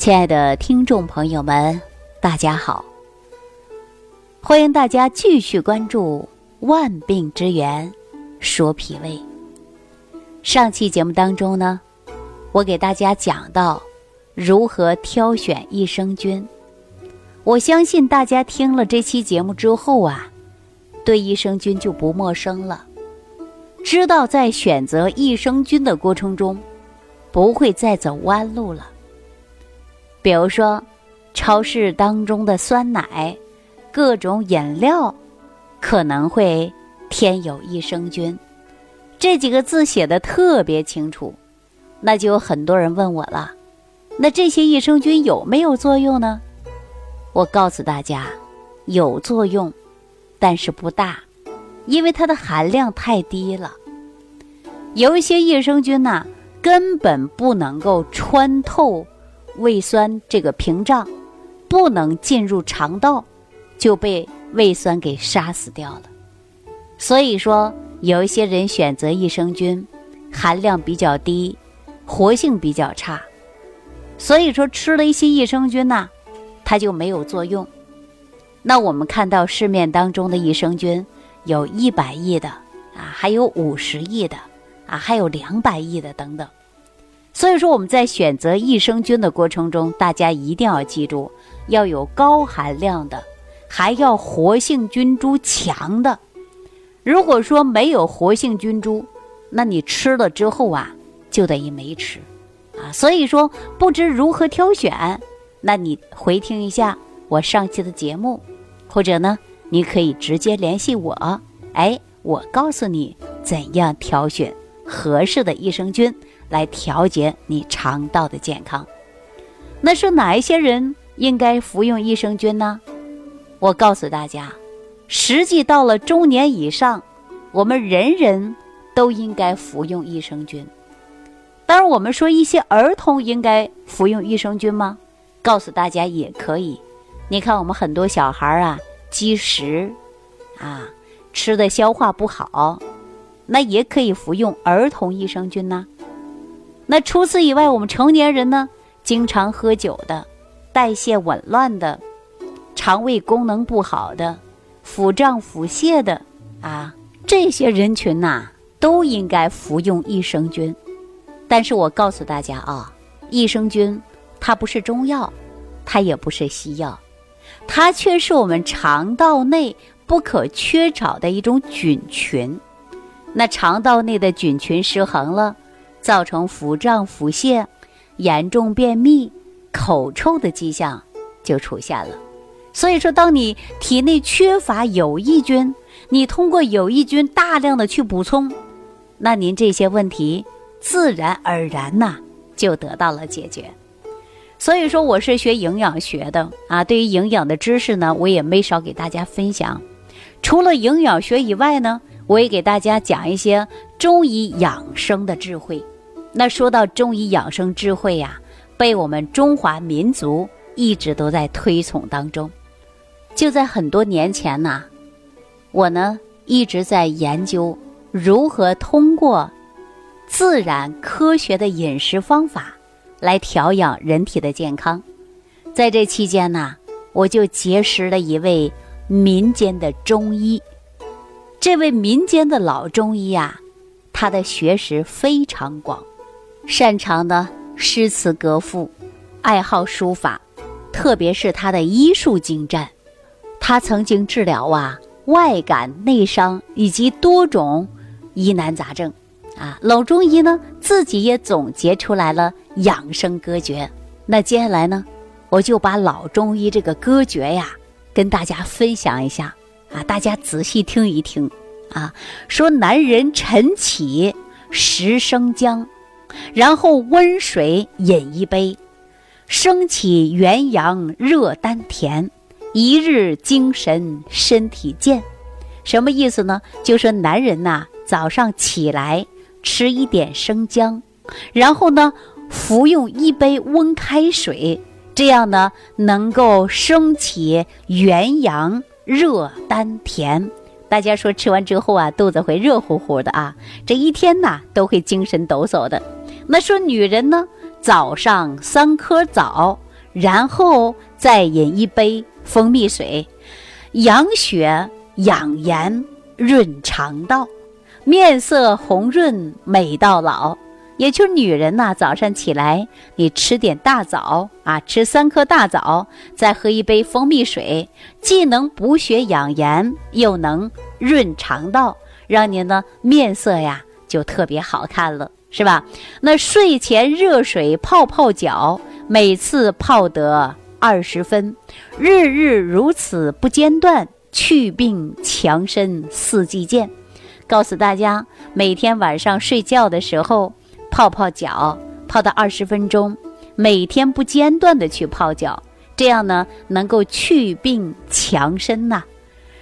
亲爱的听众朋友们，大家好！欢迎大家继续关注《万病之源说脾胃》。上期节目当中呢，我给大家讲到如何挑选益生菌。我相信大家听了这期节目之后啊，对益生菌就不陌生了，知道在选择益生菌的过程中，不会再走弯路了。比如说，超市当中的酸奶、各种饮料，可能会添有益生菌。这几个字写的特别清楚，那就有很多人问我了：那这些益生菌有没有作用呢？我告诉大家，有作用，但是不大，因为它的含量太低了。有一些益生菌呐，根本不能够穿透。胃酸这个屏障不能进入肠道，就被胃酸给杀死掉了。所以说，有一些人选择益生菌，含量比较低，活性比较差。所以说，吃了一些益生菌呢，它就没有作用。那我们看到市面当中的益生菌，有一百亿的啊，还有五十亿的啊，还有两百亿的等等。所以说，我们在选择益生菌的过程中，大家一定要记住，要有高含量的，还要活性菌株强的。如果说没有活性菌株，那你吃了之后啊，就等于没吃啊。所以说，不知如何挑选，那你回听一下我上期的节目，或者呢，你可以直接联系我，哎，我告诉你怎样挑选合适的益生菌。来调节你肠道的健康，那是哪一些人应该服用益生菌呢？我告诉大家，实际到了中年以上，我们人人都应该服用益生菌。当然，我们说一些儿童应该服用益生菌吗？告诉大家也可以。你看，我们很多小孩啊，积食啊，吃的消化不好，那也可以服用儿童益生菌呢。那除此以外，我们成年人呢，经常喝酒的，代谢紊乱的，肠胃功能不好的，腹胀腹泻的啊，这些人群呐，都应该服用益生菌。但是我告诉大家啊，益生菌它不是中药，它也不是西药，它却是我们肠道内不可缺少的一种菌群。那肠道内的菌群失衡了。造成腹胀、腹泻、严重便秘、口臭的迹象就出现了。所以说，当你体内缺乏有益菌，你通过有益菌大量的去补充，那您这些问题自然而然呐就得到了解决。所以说，我是学营养学的啊，对于营养的知识呢，我也没少给大家分享。除了营养学以外呢，我也给大家讲一些中医养生的智慧。那说到中医养生智慧呀，被我们中华民族一直都在推崇当中。就在很多年前呐，我呢一直在研究如何通过自然科学的饮食方法来调养人体的健康。在这期间呢，我就结识了一位民间的中医。这位民间的老中医呀，他的学识非常广。擅长的诗词歌赋，爱好书法，特别是他的医术精湛。他曾经治疗啊外感内伤以及多种疑难杂症，啊老中医呢自己也总结出来了养生歌诀。那接下来呢，我就把老中医这个歌诀呀跟大家分享一下啊，大家仔细听一听啊。说男人晨起食生姜。然后温水饮一杯，升起元阳热丹田，一日精神身体健。什么意思呢？就说男人呐，早上起来吃一点生姜，然后呢服用一杯温开水，这样呢能够升起元阳热丹田。大家说吃完之后啊，肚子会热乎乎的啊，这一天呐都会精神抖擞的。那说女人呢，早上三颗枣，然后再饮一杯蜂蜜水，养血养颜，润肠道，面色红润，美到老。也就是女人呐，早上起来你吃点大枣啊，吃三颗大枣，再喝一杯蜂蜜水，既能补血养颜，又能润肠道，让您呢面色呀就特别好看了，是吧？那睡前热水泡泡脚，每次泡得二十分，日日如此不间断，去病强身，四季健。告诉大家，每天晚上睡觉的时候。泡泡脚，泡到二十分钟，每天不间断的去泡脚，这样呢能够祛病强身呐。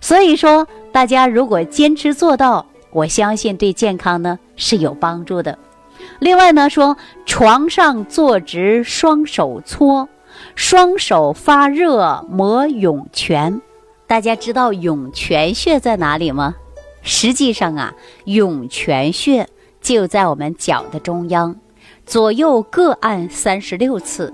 所以说，大家如果坚持做到，我相信对健康呢是有帮助的。另外呢，说床上坐直，双手搓，双手发热摩涌泉。大家知道涌泉穴在哪里吗？实际上啊，涌泉穴。就在我们脚的中央，左右各按三十六次。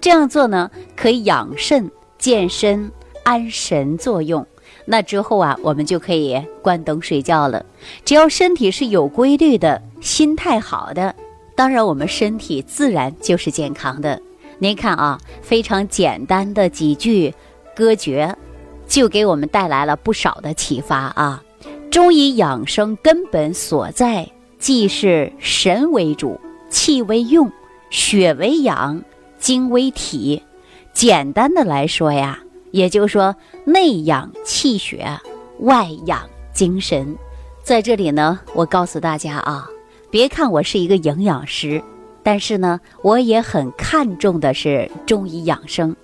这样做呢，可以养肾、健身、安神作用。那之后啊，我们就可以关灯睡觉了。只要身体是有规律的，心态好的，当然我们身体自然就是健康的。您看啊，非常简单的几句歌诀，就给我们带来了不少的启发啊。中医养生根本所在。既是神为主，气为用，血为养，精为体。简单的来说呀，也就是说内养气血，外养精神。在这里呢，我告诉大家啊，别看我是一个营养师，但是呢，我也很看重的是中医养生，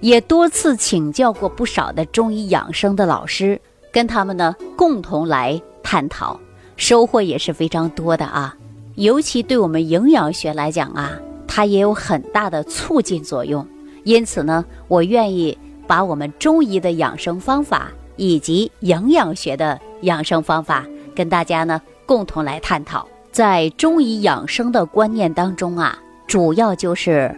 也多次请教过不少的中医养生的老师，跟他们呢共同来探讨。收获也是非常多的啊，尤其对我们营养学来讲啊，它也有很大的促进作用。因此呢，我愿意把我们中医的养生方法以及营养学的养生方法跟大家呢共同来探讨。在中医养生的观念当中啊，主要就是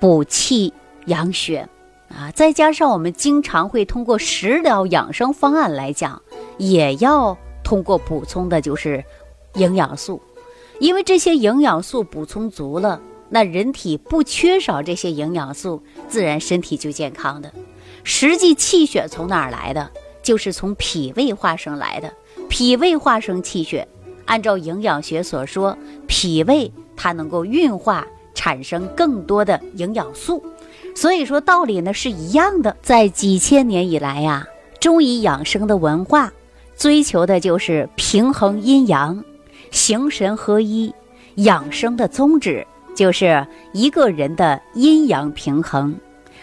补气养血啊，再加上我们经常会通过食疗养生方案来讲，也要。通过补充的就是营养素，因为这些营养素补充足了，那人体不缺少这些营养素，自然身体就健康的。实际气血从哪儿来的？就是从脾胃化生来的。脾胃化生气血，按照营养学所说，脾胃它能够运化产生更多的营养素，所以说道理呢是一样的。在几千年以来呀，中医养生的文化。追求的就是平衡阴阳，形神合一。养生的宗旨就是一个人的阴阳平衡，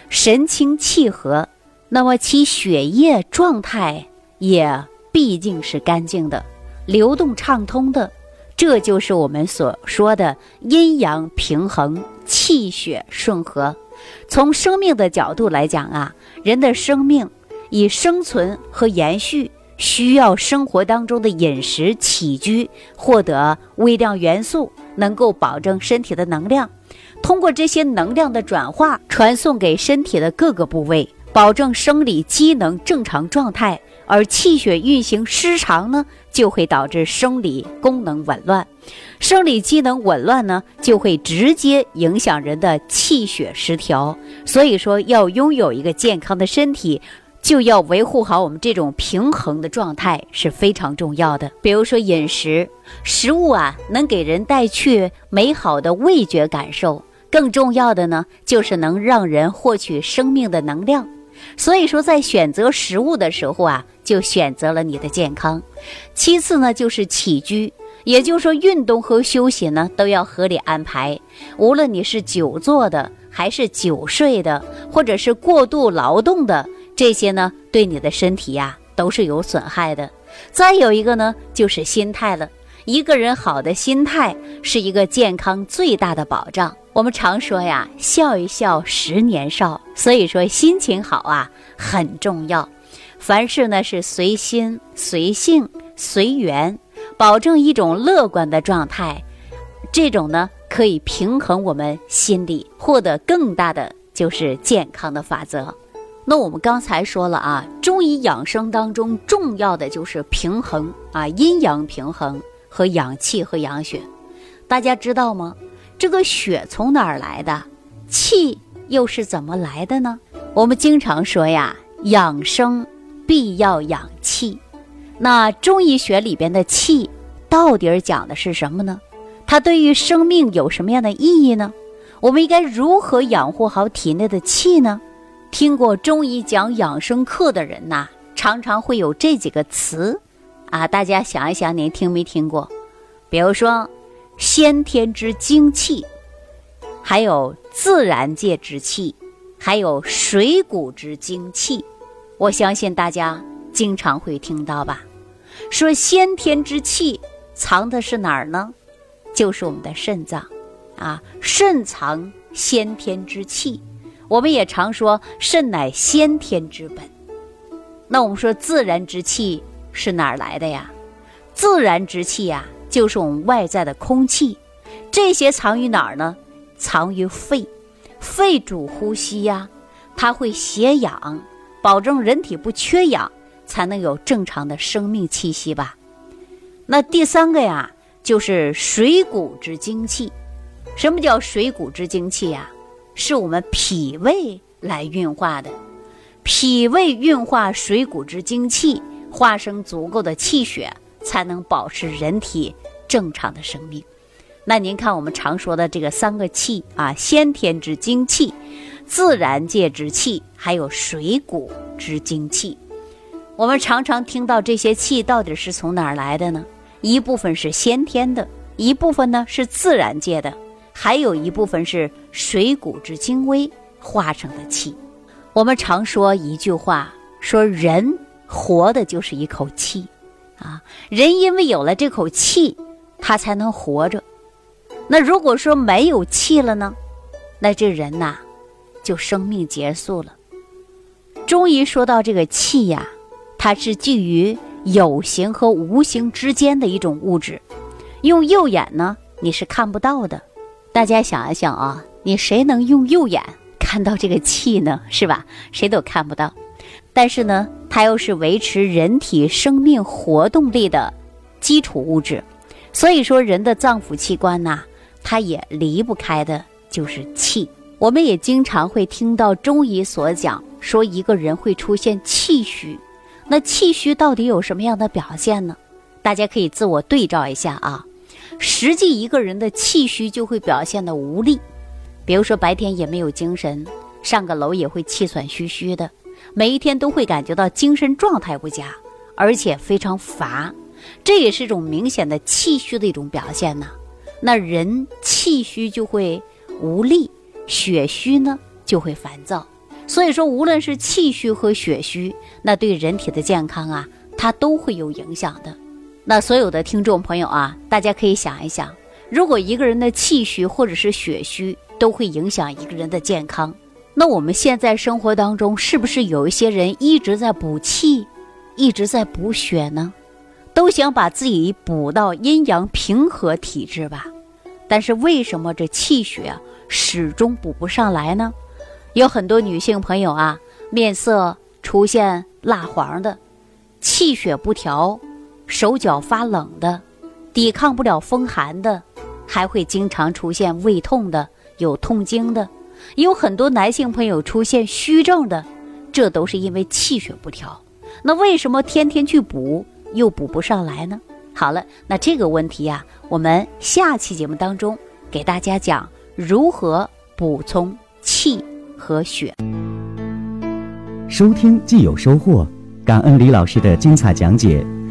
神清气和，那么其血液状态也毕竟是干净的、流动畅通的。这就是我们所说的阴阳平衡、气血顺和。从生命的角度来讲啊，人的生命以生存和延续。需要生活当中的饮食起居获得微量元素，能够保证身体的能量，通过这些能量的转化传送给身体的各个部位，保证生理机能正常状态。而气血运行失常呢，就会导致生理功能紊乱，生理机能紊乱呢，就会直接影响人的气血失调。所以说，要拥有一个健康的身体。就要维护好我们这种平衡的状态是非常重要的。比如说饮食，食物啊能给人带去美好的味觉感受，更重要的呢就是能让人获取生命的能量。所以说，在选择食物的时候啊，就选择了你的健康。其次呢就是起居，也就是说运动和休息呢都要合理安排。无论你是久坐的，还是久睡的，或者是过度劳动的。这些呢，对你的身体呀都是有损害的。再有一个呢，就是心态了。一个人好的心态是一个健康最大的保障。我们常说呀，笑一笑，十年少。所以说，心情好啊很重要。凡事呢是随心、随性、随缘，保证一种乐观的状态。这种呢可以平衡我们心理，获得更大的。就是健康的法则。那我们刚才说了啊，中医养生当中重要的就是平衡啊，阴阳平衡和养气和养血。大家知道吗？这个血从哪儿来的？气又是怎么来的呢？我们经常说呀，养生必要养气。那中医学里边的气，到底讲的是什么呢？它对于生命有什么样的意义呢？我们应该如何养护好体内的气呢？听过中医讲养生课的人呐，常常会有这几个词，啊，大家想一想，您听没听过？比如说，先天之精气，还有自然界之气，还有水谷之精气，我相信大家经常会听到吧？说先天之气藏的是哪儿呢？就是我们的肾脏，啊，肾藏先天之气。我们也常说肾乃先天之本。那我们说自然之气是哪儿来的呀？自然之气呀，就是我们外在的空气。这些藏于哪儿呢？藏于肺。肺主呼吸呀，它会携氧，保证人体不缺氧，才能有正常的生命气息吧。那第三个呀？就是水谷之精气，什么叫水谷之精气呀？是我们脾胃来运化的，脾胃运化水谷之精气，化生足够的气血，才能保持人体正常的生命。那您看，我们常说的这个三个气啊，先天之精气、自然界之气，还有水谷之精气，我们常常听到这些气到底是从哪儿来的呢？一部分是先天的，一部分呢是自然界的，还有一部分是水谷之精微化成的气。我们常说一句话，说人活的就是一口气，啊，人因为有了这口气，他才能活着。那如果说没有气了呢，那这人呐，就生命结束了。中医说到这个气呀，它是基于。有形和无形之间的一种物质，用右眼呢你是看不到的。大家想一想啊，你谁能用右眼看到这个气呢？是吧？谁都看不到。但是呢，它又是维持人体生命活动力的基础物质。所以说，人的脏腑器官呐，它也离不开的就是气。我们也经常会听到中医所讲，说一个人会出现气虚。那气虚到底有什么样的表现呢？大家可以自我对照一下啊。实际一个人的气虚就会表现的无力，比如说白天也没有精神，上个楼也会气喘吁吁的，每一天都会感觉到精神状态不佳，而且非常乏，这也是一种明显的气虚的一种表现呢。那人气虚就会无力，血虚呢就会烦躁。所以说，无论是气虚和血虚，那对人体的健康啊，它都会有影响的。那所有的听众朋友啊，大家可以想一想，如果一个人的气虚或者是血虚都会影响一个人的健康，那我们现在生活当中是不是有一些人一直在补气，一直在补血呢？都想把自己补到阴阳平和体质吧，但是为什么这气血始终补不上来呢？有很多女性朋友啊，面色出现蜡黄的，气血不调，手脚发冷的，抵抗不了风寒的，还会经常出现胃痛的，有痛经的，也有很多男性朋友出现虚症的，这都是因为气血不调。那为什么天天去补又补不上来呢？好了，那这个问题呀，我们下期节目当中给大家讲如何补充气。和血。收听既有收获，感恩李老师的精彩讲解。